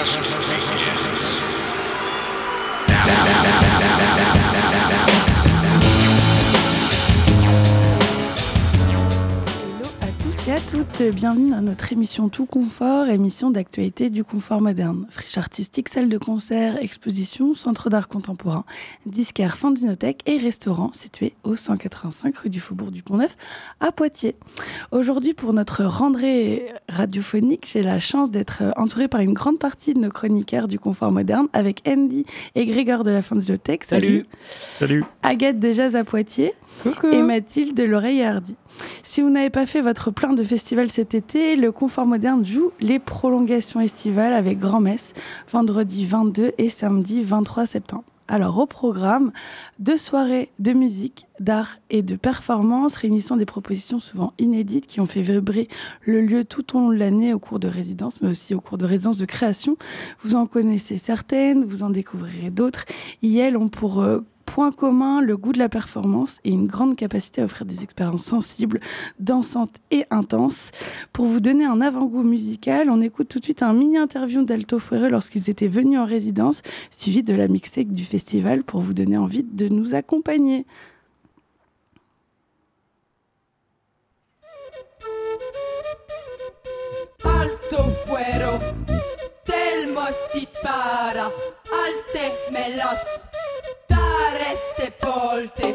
progress begins. Now, now, now, now, now, now, now, now. Toutes, bienvenue dans notre émission Tout Confort, émission d'actualité du confort moderne. Friche artistique, salle de concert, exposition, centre d'art contemporain, disquaire, fandinothèque et restaurant situé au 185 rue du Faubourg du Pont-Neuf à Poitiers. Aujourd'hui, pour notre rentrée radiophonique, j'ai la chance d'être entourée par une grande partie de nos chroniqueurs du confort moderne avec Andy et Grégor de la Fandinothèque. Salut. Salut. Agathe de Jazz à Poitiers et Mathilde de l'Oreille Hardy. Si vous n'avez pas fait votre plein de festivals cet été, le Confort Moderne joue les prolongations estivales avec Grand-Messe, vendredi 22 et samedi 23 septembre. Alors au programme, deux soirées de musique, d'art et de performance réunissant des propositions souvent inédites qui ont fait vibrer le lieu tout au long de l'année au cours de résidence, mais aussi au cours de résidence de création. Vous en connaissez certaines, vous en découvrirez d'autres. Et elles ont pour euh, point commun le goût de la performance et une grande capacité à offrir des expériences sensibles, dansantes et intenses. Pour vous donner un avant-goût musical, on écoute tout de suite un mini-interview d'Alto Fuere lorsqu'ils étaient venus en résidence, suivi de la mixtape du festival pour vous donner envie de nous accompagner. Alto Fuero, para, alte Sareste polte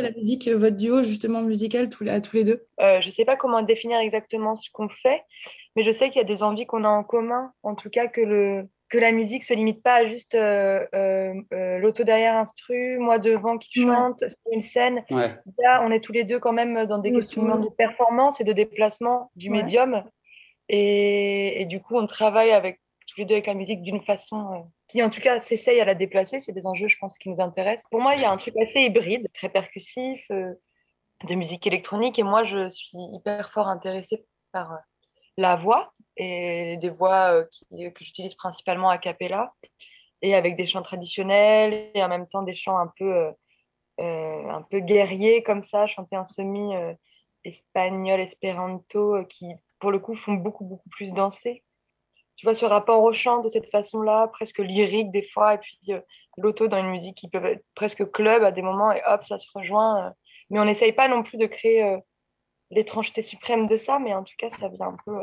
la musique, euh, votre duo justement musical tous, à tous les deux? Euh, Je ne sais pas comment définir exactement ce qu'on fait, mais je sais qu'il y a des envies qu'on a en commun. En tout cas, que, le, que la musique ne se limite pas à juste euh, l'auto derrière instru, moi devant qui chante sur une scène. Là, on est tous les deux quand même dans des questions de performance et de déplacement du médium. Et, et, du coup, on travaille avec avec la musique d'une façon euh, qui, en tout cas, s'essaye à la déplacer. C'est des enjeux, je pense, qui nous intéressent. Pour moi, il y a un truc assez hybride, très percussif, euh, de musique électronique. Et moi, je suis hyper fort intéressée par euh, la voix et des voix que j'utilise principalement a cappella et avec des chants traditionnels et en même temps des chants un peu, un peu guerriers comme ça, chanter en semi espagnol, espéranto, qui pour le coup font beaucoup, beaucoup plus danser tu vois, ce rapport au chant de cette façon-là, presque lyrique des fois, et puis euh, l'auto dans une musique qui peut être presque club à des moments, et hop, ça se rejoint. Euh. mais on n'essaye pas non plus de créer euh, l'étrangeté suprême de ça, mais en tout cas, ça vient un peu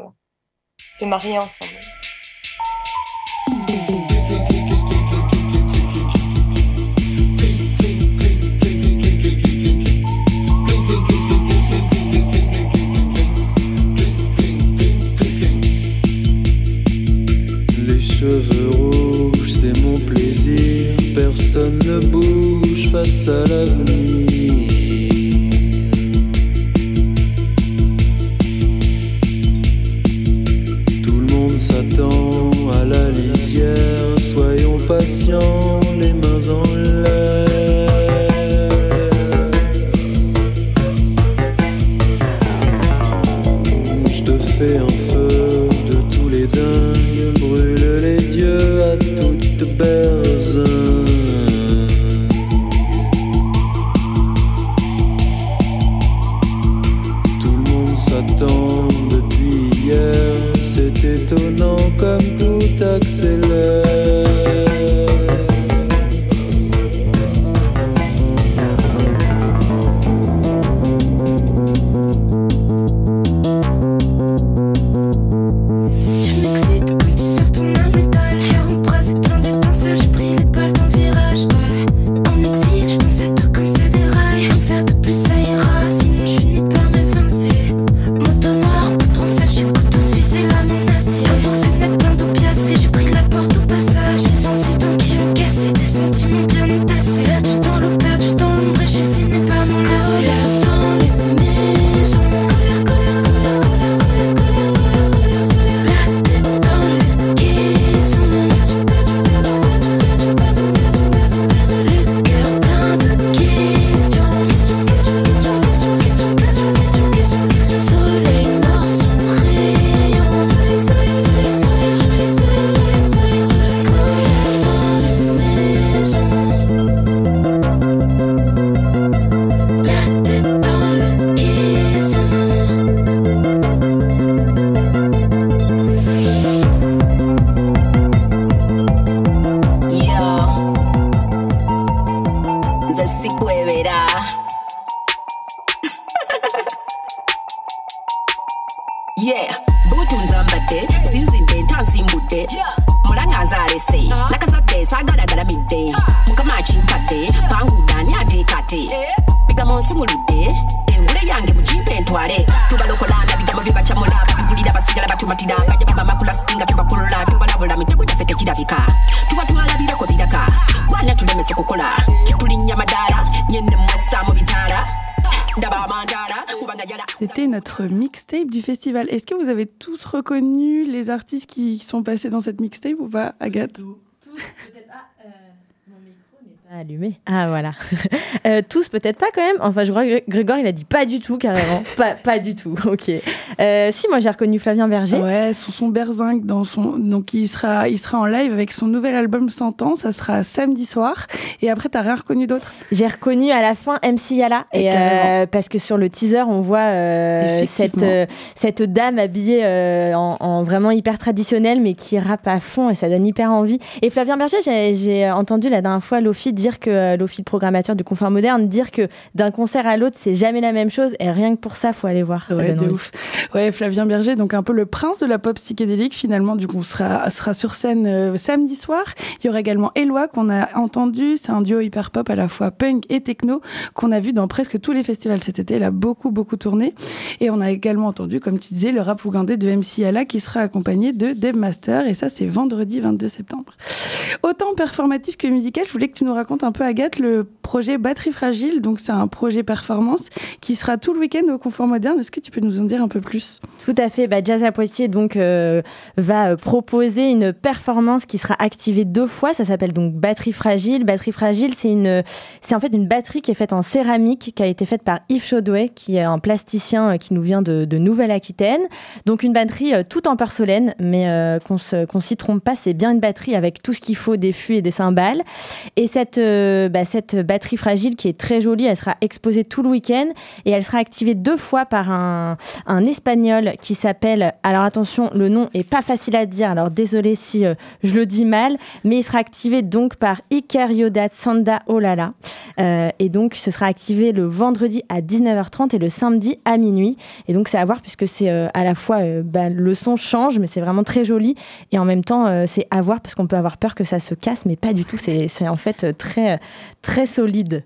se marier ensemble. Personne ne bouge face à l'avenir. Tout le monde s'attend à la lisière, soyons patients, mitego gyaffe tekirabika tuba twalabireko biraka wana tulemese kukola tulinnya madaala nyenne mwessa mu bitaala C'était notre mixtape du festival. Est-ce que vous avez tous reconnu les artistes qui sont passés dans cette mixtape ou pas, Agathe? Allumé. Ah voilà. Euh, tous peut-être pas quand même. Enfin je crois que Grégoire il a dit pas du tout carrément. pas, pas du tout. Ok. Euh, si moi j'ai reconnu Flavien Berger. Ouais, son son Berzinc dans son donc il sera il sera en live avec son nouvel album 100 ans. Ça sera samedi soir. Et après t'as rien reconnu d'autre? J'ai reconnu à la fin MC Yala et, euh, parce que sur le teaser on voit cette cette dame habillée en, en, vraiment hyper traditionnelle mais qui rappe à fond et ça donne hyper envie. Et Flavien Berger j'ai entendu la dernière fois Lofi dire que euh, l'office programmateur du confort moderne, dire que d'un concert à l'autre, c'est jamais la même chose. Et rien que pour ça, faut aller voir. Ouais, de ouf. Ouais, Flavien Berger, donc un peu le prince de la pop psychédélique, finalement, du coup, sera, sera sur scène euh, samedi soir. Il y aura également Eloi, qu'on a entendu. C'est un duo hyper pop, à la fois punk et techno, qu'on a vu dans presque tous les festivals cet été. Elle a beaucoup, beaucoup tourné. Et on a également entendu, comme tu disais, le rap ougandais de MC Yala, qui sera accompagné de Deb Master. Et ça, c'est vendredi 22 septembre. Autant performatif que musical, je voulais que tu nous racontes un peu, Agathe, le projet Batterie Fragile. Donc, c'est un projet performance qui sera tout le week-end au Confort Moderne. Est-ce que tu peux nous en dire un peu plus? Tout à fait. Bah, Jazz à Poitiers donc, euh, va euh, proposer une performance qui sera activée deux fois. Ça s'appelle donc Batterie Fragile. Batterie Fragile, c'est une, c'est en fait une batterie qui est faite en céramique, qui a été faite par Yves Chaudouet, qui est un plasticien euh, qui nous vient de, Nouvelle-Aquitaine. Donc, une batterie tout en porcelaine, mais qu'on ne s'y trompe pas, c'est bien une batterie avec tout ce qu'il faut, des fûts et des cymbales. Et cette, bah, cette batterie fragile qui est très jolie, elle sera exposée tout le week-end et elle sera activée deux fois par un, espagnol qui s'appelle, alors attention, le nom est pas facile à dire, alors désolé si euh, je le dis mal, mais il sera activé donc par Iker Yodat Sanda Olala. Euh, et donc ce sera activé le vendredi à 19h30 et le samedi à minuit. Et donc c'est à voir puisque c'est euh, à la fois bah, le son change, mais c'est vraiment très joli et en même temps c'est à voir parce qu'on peut avoir peur que ça se casse, mais pas du tout. C'est en fait très très solide.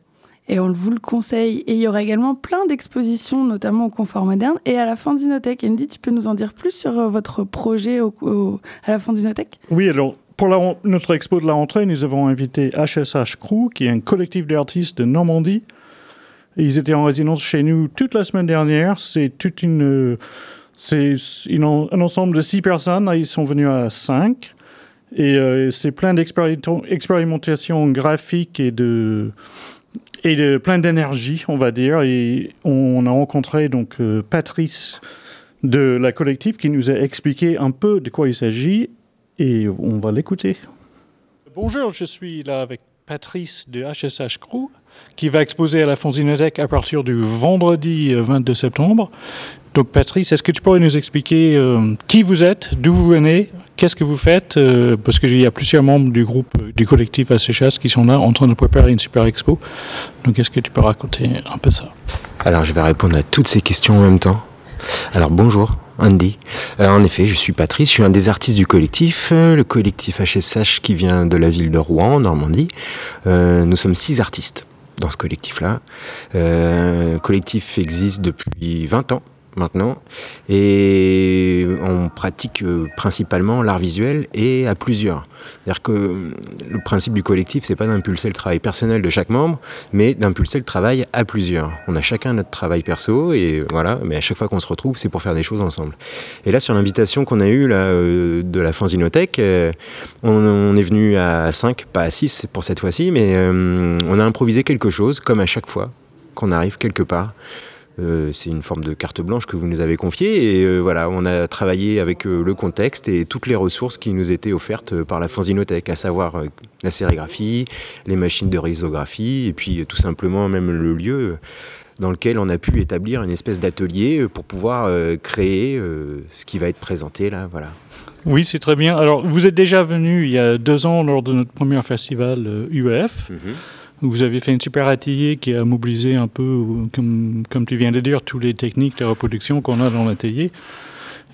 Et on vous le conseille. Et il y aura également plein d'expositions, notamment au Confort Moderne et à la Fandinothèque. Andy, tu peux nous en dire plus sur euh, votre projet au, à la Fandinothèque Oui, alors pour notre expo de la rentrée, nous avons invité HSH Crew, qui est un collectif d'artistes de Normandie. ils étaient en résidence chez nous toute la semaine dernière. C'est toute une, c'est un ensemble de six personnes. Ils sont venus à cinq. Et euh, c'est plein d'expérimentations graphiques et de, et de plein d'énergie, on va dire. Et on a rencontré donc euh, Patrice de la collective qui nous a expliqué un peu de quoi il s'agit et on va l'écouter. Bonjour, je suis là avec Patrice de HSH Crew qui va exposer à la Fonzinothèque à partir du vendredi 22 euh, septembre. Donc Patrice, est-ce que tu pourrais nous expliquer qui vous êtes, d'où vous venez, Qu'est-ce que vous faites euh, Parce qu'il y a plusieurs membres du groupe, euh, du collectif Acéchas qui sont là en train de préparer une super expo. Donc est-ce que tu peux raconter un peu ça? Alors je vais répondre à toutes ces questions en même temps. Alors bonjour. Andy. Euh, en effet, je suis Patrice, je suis un des artistes du collectif, le collectif HSH qui vient de la ville de Rouen, en Normandie. nous sommes six artistes dans ce collectif-là. le collectif existe depuis 20 ans maintenant et on pratique euh, principalement l'art visuel et à plusieurs. C'est-à-dire que euh, le principe du collectif, c'est pas d'impulser le travail personnel de chaque membre, mais d'impulser le travail à plusieurs. On a chacun notre travail perso et voilà, mais à chaque fois qu'on se retrouve, c'est pour faire des choses ensemble. Et là, sur l'invitation qu'on a eue là, euh, de la Fanzinothèque, on, est venu à 5, pas à 6 pour cette fois-ci, mais on a improvisé quelque chose, comme à chaque fois qu'on arrive quelque part. Euh, c'est une forme de carte blanche que vous nous avez confiée. Et euh, voilà, on a travaillé avec euh, le contexte et toutes les ressources qui nous étaient offertes par la Fanzinothèque, à savoir la sérigraphie, les machines de risographie, et puis tout simplement même le lieu dans lequel on a pu établir une espèce d'atelier pour pouvoir créer ce qui va être présenté là. Voilà. Oui, c'est très bien. Alors, vous êtes déjà venu il y a deux ans lors de notre premier festival UEF. Vous avez fait une super atelier qui a mobilisé un peu, comme, comme tu viens de dire, toutes les techniques de reproduction qu'on a dans l'atelier.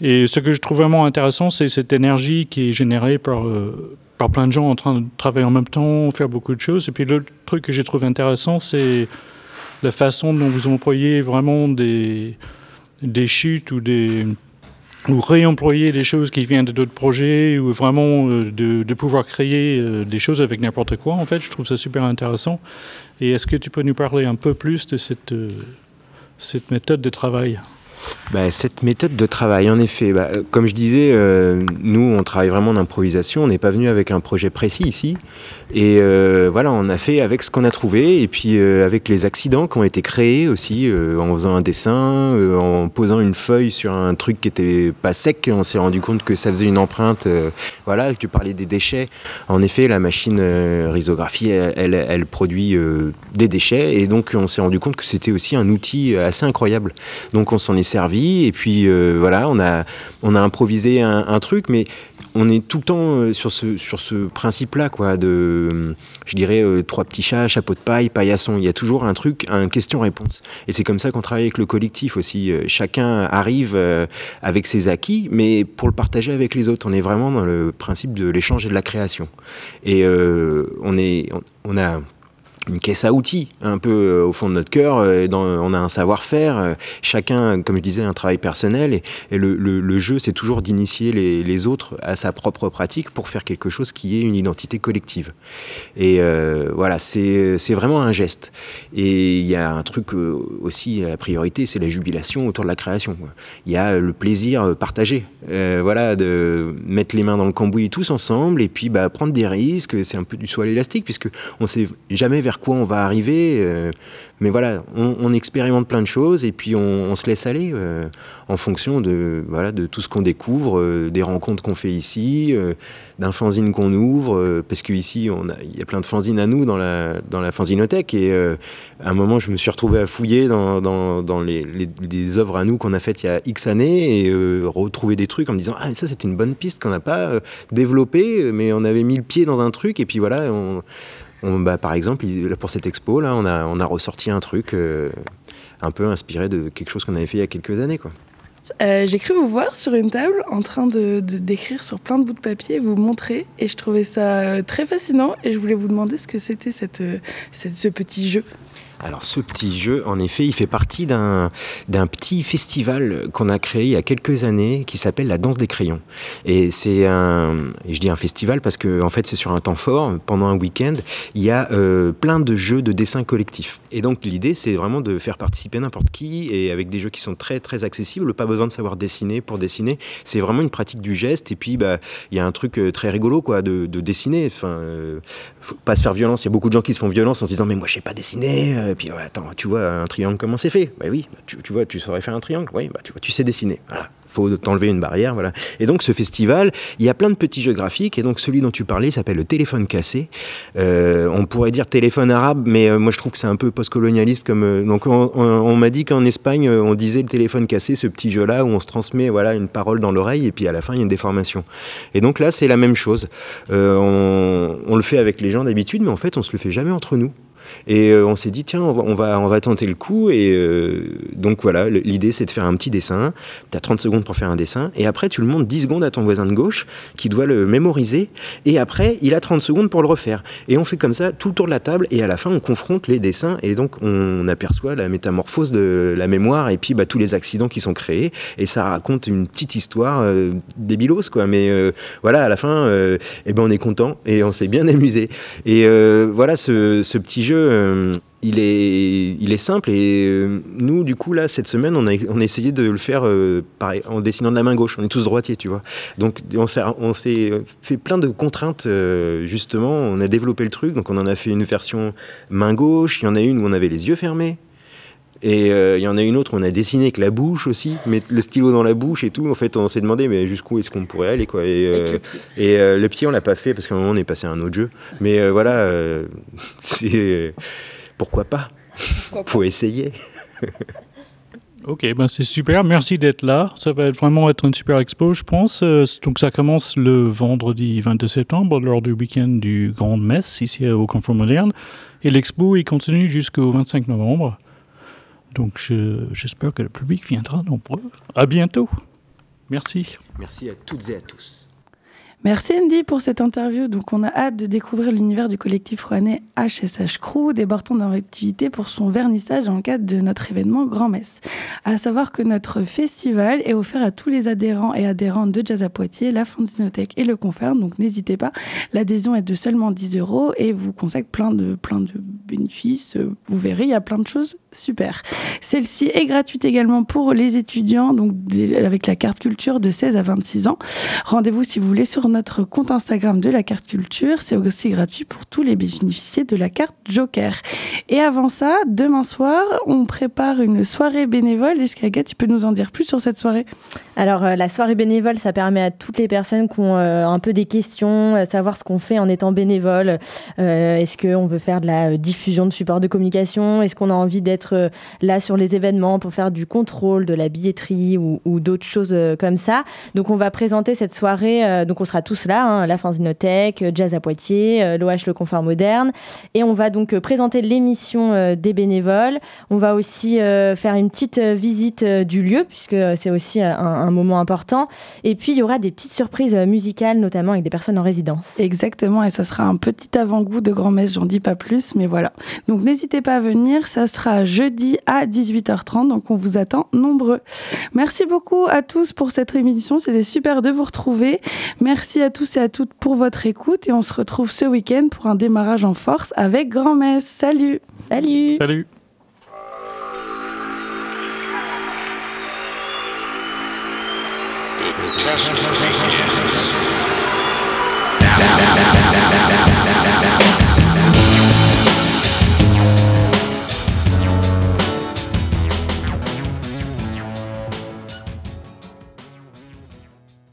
Et ce que je trouve vraiment intéressant, c'est cette énergie qui est générée par, euh, par plein de gens en train de travailler en même temps, faire beaucoup de choses. Et puis l'autre truc que j'ai trouvé intéressant, c'est la façon dont vous employez vraiment des, des chutes ou des ou réemployer des choses qui viennent de d'autres projets ou vraiment euh, de, pouvoir créer euh, des choses avec n'importe quoi. En fait, je trouve ça super intéressant. Et est-ce que tu peux nous parler un peu plus de cette, euh, cette méthode de travail? Bah, cette méthode de travail, en effet, bah, euh, comme je disais, euh, nous, on travaille vraiment en improvisation. On n'est pas venu avec un projet précis ici. Et euh, voilà, on a fait avec ce qu'on a trouvé. Et puis avec les accidents qui ont été créés aussi, en faisant un dessin, en posant une feuille sur un truc qui était pas sec, on s'est rendu compte que ça faisait une empreinte. voilà, tu parlais des déchets. En effet, la machine risographie, elle, elle produit des déchets. Et donc, on s'est rendu compte que c'était aussi un outil assez incroyable. Donc, on s'en est servi et puis euh, voilà, on a, on a improvisé un, truc, mais on est tout le temps euh, sur ce, sur ce principe-là, quoi, de, je dirais, euh, trois petits chats, chapeau de paille, paillasson. Il y a toujours un truc, un question-réponse. Et c'est comme ça qu'on travaille avec le collectif aussi. Chacun arrive avec ses acquis, mais pour le partager avec les autres. On est vraiment dans le principe de l'échange et de la création. Et on, est, on a une caisse à outils, un peu euh, au fond de notre cœur. Euh, on a un savoir-faire, euh, chacun, comme je disais, un travail personnel. Et, le, jeu, c'est toujours d'initier les, autres à sa propre pratique pour faire quelque chose qui est une identité collective. Et voilà, c'est vraiment un geste. Et il y a un truc aussi, la priorité, c'est la jubilation autour de la création. Il y a le plaisir partagé. voilà, de mettre les mains dans le cambouis tous ensemble et puis bah, prendre des risques. C'est un peu du soin élastique puisque on sait jamais vers quoi on va arriver. Euh, mais voilà, on, expérimente plein de choses et puis on, se laisse aller euh, en fonction de, voilà, de tout ce qu'on découvre, euh, des rencontres qu'on fait ici, d'un fanzine qu'on ouvre, parce qu'ici, il y a plein de fanzines à nous dans la, dans la fanzinothèque. Et à un moment, je me suis retrouvé à fouiller dans, dans, les, les, œuvres à nous qu'on a faites il y a X années et retrouver des trucs en me disant Ah, mais ça, c'était une bonne piste qu'on n'a pas développée, mais on avait mis le pied dans un truc et puis voilà, on, bah, par exemple, pour cette expo, là, on a, on ressorti un truc euh, un peu inspiré de quelque chose qu'on avait fait il y a quelques années. Quoi. Euh, j'ai cru vous voir sur une table en train de d'écrire sur plein de bouts de papier, vous montrer, et je trouvais ça euh, très fascinant. Et je voulais vous demander ce que c'était cette, ce petit jeu. Alors ce petit jeu, en effet, il fait partie d'un petit festival qu'on a créé il y a quelques années qui s'appelle la danse des crayons. Et c'est un, je dis un festival parce que en fait c'est sur un temps fort, pendant un week-end, il y a euh, plein de jeux de dessin collectif. Et donc l'idée c'est vraiment de faire participer n'importe qui et avec des jeux qui sont très très accessibles, pas besoin de savoir dessiner pour dessiner. C'est vraiment une pratique du geste et puis bah il y a un truc euh, très rigolo quoi de, dessiner. Enfin, euh, faut pas se faire violence. Il y a beaucoup de gens qui se font violence en se disant mais moi je sais pas dessiner et puis, attends, tu vois un triangle, comment c'est fait? Bah oui, tu, tu, vois, tu saurais faire un triangle Oui, bah tu vois, tu sais dessiner. Voilà faut t'enlever une barrière, voilà. Et donc ce festival, il y a plein de petits jeux graphiques, et donc celui dont tu parlais s'appelle le téléphone cassé. Euh, on pourrait dire téléphone arabe, mais euh, moi je trouve que c'est un peu postcolonialiste comme. Euh, donc on, m'a dit qu'en Espagne on disait le téléphone cassé, ce petit jeu-là où on se transmet voilà une parole dans l'oreille et puis à la fin il y a une déformation. Et donc là c'est la même chose. On, on, le fait avec les gens d'habitude, mais en fait on se le fait jamais entre nous. Et euh, on s'est dit, tiens, on va, on va, tenter le coup. Et euh, donc voilà, l'idée c'est de faire un petit dessin. Tu as 30 secondes pour faire un dessin. Et après, tu le montres 10 secondes à ton voisin de gauche qui doit le mémoriser. Et après, il a 30 secondes pour le refaire. Et on fait comme ça tout le tour de la table. Et à la fin, on confronte les dessins. Et donc, on aperçoit la métamorphose de la mémoire et puis bah, tous les accidents qui sont créés. Et ça raconte une petite histoire euh, débilos, quoi. Mais voilà, à la fin, eh ben, on est content et on s'est bien amusé. Et voilà, ce, ce petit jeu euh, il est, il est simple et euh, nous, du coup, là, cette semaine, on a, essayé de le faire euh, en dessinant de la main gauche. On est tous droitiers, tu vois. Donc, on s'est fait plein de contraintes, justement. On a développé le truc. Donc, on en a fait une version main gauche. Il y en a une où on avait les yeux fermés. Et il y en a une autre on a dessiné avec la bouche aussi, mettre le stylo dans la bouche et tout. En fait, on s'est demandé mais jusqu'où est-ce qu'on pourrait aller quoi. Et, le, et le pied, on l'a pas fait parce qu'à un moment on est passé à un autre jeu. Mais voilà, c'est pourquoi pas? Faut essayer. ok, ben c'est super. Merci d'être là. Ça va vraiment être une super expo, je pense. Euh, donc ça commence le vendredi 22 septembre lors du week-end du Grande Messe ici au Confort Moderne. Et l'expo, il continue jusqu'au 25 novembre. Donc j'espère que le public viendra nombreux. À bientôt. Merci. Merci à toutes et à tous. Merci Andy pour cette interview. Donc on a hâte de découvrir l'univers du collectif rouennais HSH Crew, débordant dans l'activité pour son vernissage dans le cadre de notre événement Grand Messe. À savoir que notre festival est offert à tous les adhérents et adhérentes de Jazz à Poitiers, la Fondinothèque et le Confère. Donc n'hésitez pas. L'adhésion est de seulement 10 euros et vous consacre plein de, plein de bénéfices. Vous verrez, il y a plein de choses super. Celle-ci est gratuite également pour les étudiants, donc avec la carte culture de 16 à 26 ans. Rendez-vous si vous voulez sur notre compte Instagram de la carte culture. C'est aussi gratuit pour tous les bénéficiaires de la carte Joker. Et avant ça, demain soir, on prépare une soirée bénévole. Est-ce qu'Agathe, tu peux nous en dire plus sur cette soirée? Alors, euh, la soirée bénévole, ça permet à toutes les personnes qui ont euh, un peu des questions, euh, savoir ce qu'on fait en étant bénévole. Est-ce qu'on veut faire de la diffusion de support de communication? Est-ce qu'on a envie d'être là sur les événements pour faire du contrôle, de la billetterie ou, d'autres choses comme ça Donc, on va présenter cette soirée. donc, on sera tous là, hein, la Fanzinothèque, euh, Jazz à Poitiers, euh, l'OH Le Confort Moderne. Et on va donc euh, présenter l'émission des bénévoles. On va aussi faire une petite visite du lieu, puisque c'est aussi un, moment important. Et puis, il y aura des petites surprises musicales, notamment avec des personnes en résidence. Exactement, et ça sera un petit avant-goût de grand-messe, j'en dis pas plus, mais voilà. Donc, n'hésitez pas à venir, ça sera jeudi à 18h30, donc on vous attend nombreux. Merci beaucoup à tous pour cette émission, c'était super de vous retrouver. Merci à tous et à toutes pour votre écoute et on se retrouve ce week-end pour un démarrage en force avec Grand-Messe. Salut Salut Salut